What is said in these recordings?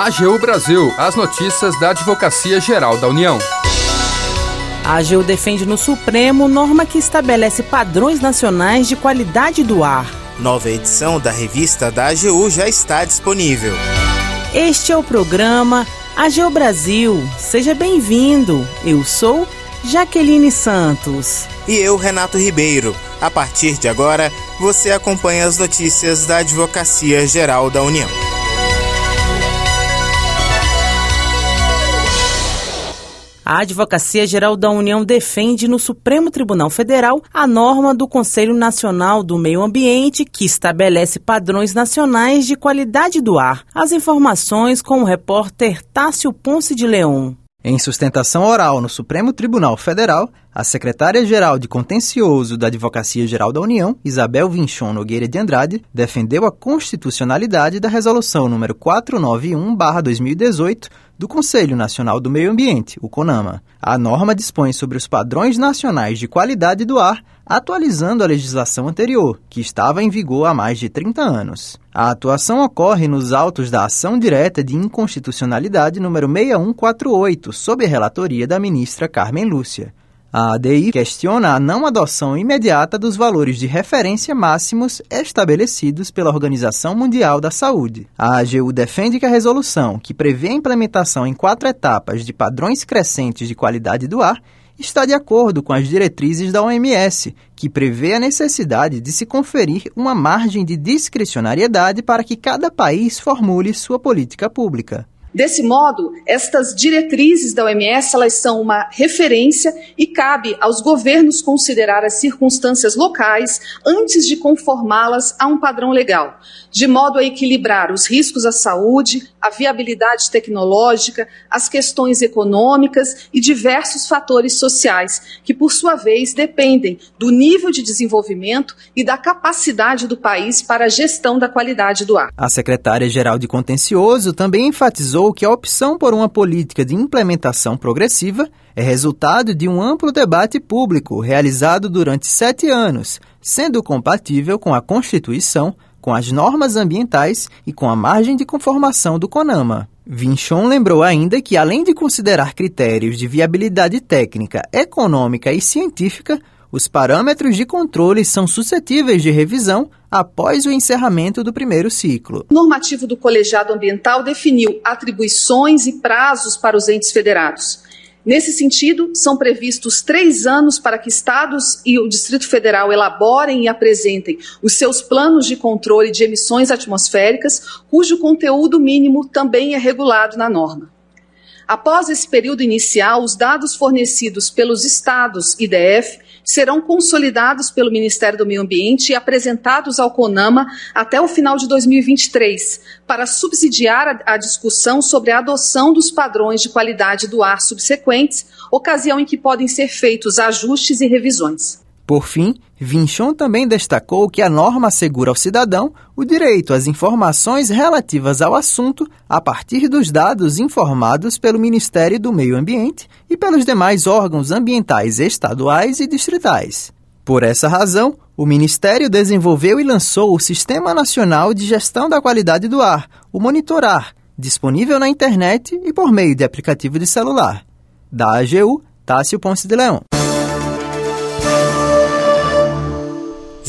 AGU Brasil, as notícias da Advocacia Geral da União. A AGU defende no Supremo norma que estabelece padrões nacionais de qualidade do ar. Nova edição da revista da AGU já está disponível. Este é o programa AGU Brasil. Seja bem-vindo. Eu sou Jaqueline Santos. E eu, Renato Ribeiro. A partir de agora, você acompanha as notícias da Advocacia Geral da União. A Advocacia Geral da União defende no Supremo Tribunal Federal a norma do Conselho Nacional do Meio Ambiente que estabelece padrões nacionais de qualidade do ar. As informações com o repórter Tássio Ponce de Leão. Em sustentação oral no Supremo Tribunal Federal, a secretária-geral de Contencioso da Advocacia Geral da União, Isabel Vinchon Nogueira de Andrade, defendeu a constitucionalidade da Resolução número 491/2018 do Conselho Nacional do Meio Ambiente, o CONAMA. A norma dispõe sobre os padrões nacionais de qualidade do ar, atualizando a legislação anterior, que estava em vigor há mais de 30 anos. A atuação ocorre nos autos da ação direta de inconstitucionalidade número 6148, sob relatoria da ministra Carmen Lúcia. A ADI questiona a não adoção imediata dos valores de referência máximos estabelecidos pela Organização Mundial da Saúde. A AGU defende que a resolução, que prevê a implementação em quatro etapas de padrões crescentes de qualidade do ar, está de acordo com as diretrizes da OMS, que prevê a necessidade de se conferir uma margem de discricionariedade para que cada país formule sua política pública. Desse modo, estas diretrizes da OMS elas são uma referência e cabe aos governos considerar as circunstâncias locais antes de conformá-las a um padrão legal, de modo a equilibrar os riscos à saúde, a viabilidade tecnológica, as questões econômicas e diversos fatores sociais, que por sua vez dependem do nível de desenvolvimento e da capacidade do país para a gestão da qualidade do ar. A secretária-geral de Contencioso também enfatizou enfatizou que a opção por uma política de implementação progressiva é resultado de um amplo debate público realizado durante sete anos, sendo compatível com a Constituição, com as normas ambientais e com a margem de conformação do CONAMA. Vinchon lembrou ainda que, além de considerar critérios de viabilidade técnica, econômica e científica, os parâmetros de controle são suscetíveis de revisão após o encerramento do primeiro ciclo. O normativo do colegiado ambiental definiu atribuições e prazos para os entes federados. Nesse sentido, são previstos três anos para que estados e o Distrito Federal elaborem e apresentem os seus planos de controle de emissões atmosféricas, cujo conteúdo mínimo também é regulado na norma. Após esse período inicial, os dados fornecidos pelos estados e DF serão consolidados pelo Ministério do Meio Ambiente e apresentados ao CONAMA até o final de 2023, para subsidiar a, a discussão sobre a adoção dos padrões de qualidade do ar subsequentes, ocasião em que podem ser feitos ajustes e revisões. Por fim, Vinchon também destacou que a norma assegura ao cidadão o direito às informações relativas ao assunto a partir dos dados informados pelo Ministério do Meio Ambiente e pelos demais órgãos ambientais estaduais e distritais. Por essa razão, o Ministério desenvolveu e lançou o Sistema Nacional de Gestão da Qualidade do Ar, o Monitorar, disponível na internet e por meio de aplicativo de celular. Da AGU, Tássio Ponce de Leão.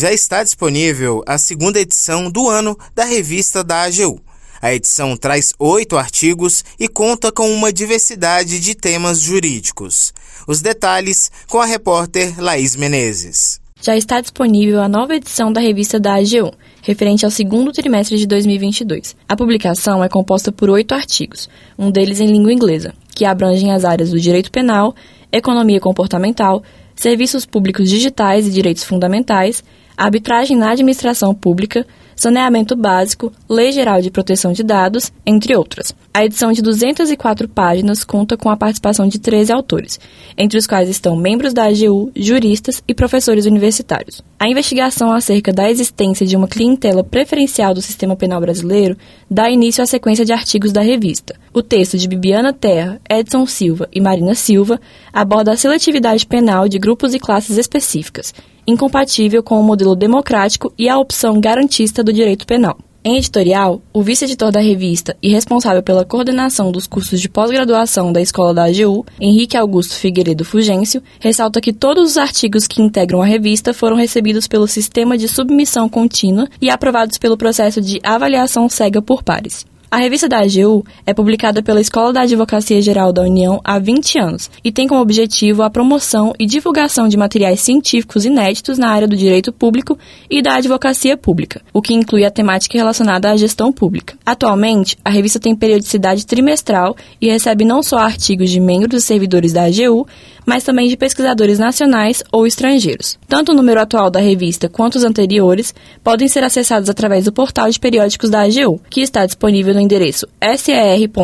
Já está disponível a segunda edição do ano da revista da AGU. A edição traz oito artigos e conta com uma diversidade de temas jurídicos. Os detalhes com a repórter Laís Menezes. Já está disponível a nova edição da revista da AGU, referente ao segundo trimestre de 2022. A publicação é composta por oito artigos, um deles em língua inglesa, que abrangem as áreas do direito penal, economia comportamental, serviços públicos digitais e direitos fundamentais, arbitragem na administração pública, saneamento básico, lei geral de proteção de dados, entre outras. A edição de 204 páginas conta com a participação de 13 autores, entre os quais estão membros da AGU, juristas e professores universitários. A investigação acerca da existência de uma clientela preferencial do sistema penal brasileiro dá início à sequência de artigos da revista. O texto de Bibiana Terra, Edson Silva e Marina Silva aborda a seletividade penal de grupos e classes específicas, incompatível com o modelo democrático e a opção garantista do direito penal. Em editorial, o vice-editor da revista e responsável pela coordenação dos cursos de pós-graduação da Escola da AGU, Henrique Augusto Figueiredo Fugêncio, ressalta que todos os artigos que integram a revista foram recebidos pelo sistema de submissão contínua e aprovados pelo processo de avaliação cega por pares. A revista da AGU é publicada pela Escola da Advocacia Geral da União há 20 anos e tem como objetivo a promoção e divulgação de materiais científicos inéditos na área do direito público e da advocacia pública, o que inclui a temática relacionada à gestão pública. Atualmente, a revista tem periodicidade trimestral e recebe não só artigos de membros e servidores da AGU, mas também de pesquisadores nacionais ou estrangeiros. Tanto o número atual da revista quanto os anteriores podem ser acessados através do portal de periódicos da AGU, que está disponível no endereço ser.agu.gov.br.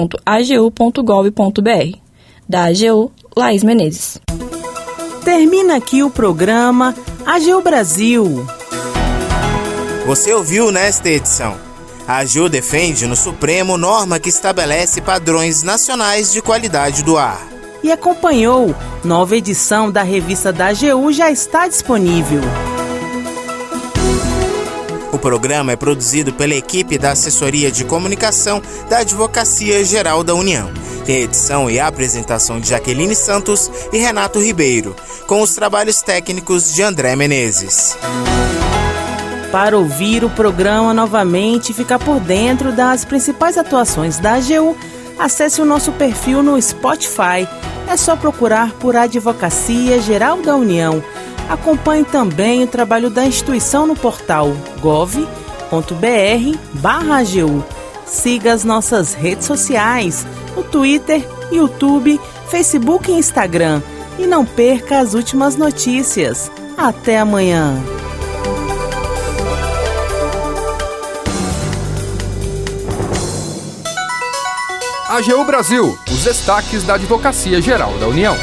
Da AGU, Laís Menezes. Termina aqui o programa AGU Brasil. Você ouviu nesta edição. A AGU defende no Supremo norma que estabelece padrões nacionais de qualidade do ar. E acompanhou. Nova edição da revista da AGU já está disponível. O programa é produzido pela equipe da Assessoria de Comunicação da Advocacia Geral da União. Tem edição e apresentação de Jaqueline Santos e Renato Ribeiro, com os trabalhos técnicos de André Menezes. Para ouvir o programa novamente e ficar por dentro das principais atuações da AGU, acesse o nosso perfil no Spotify. É só procurar por Advocacia Geral da União. Acompanhe também o trabalho da instituição no portal gov.br/agu. Siga as nossas redes sociais, o Twitter, YouTube, Facebook e Instagram. E não perca as últimas notícias. Até amanhã! AGU Brasil, os destaques da Advocacia Geral da União.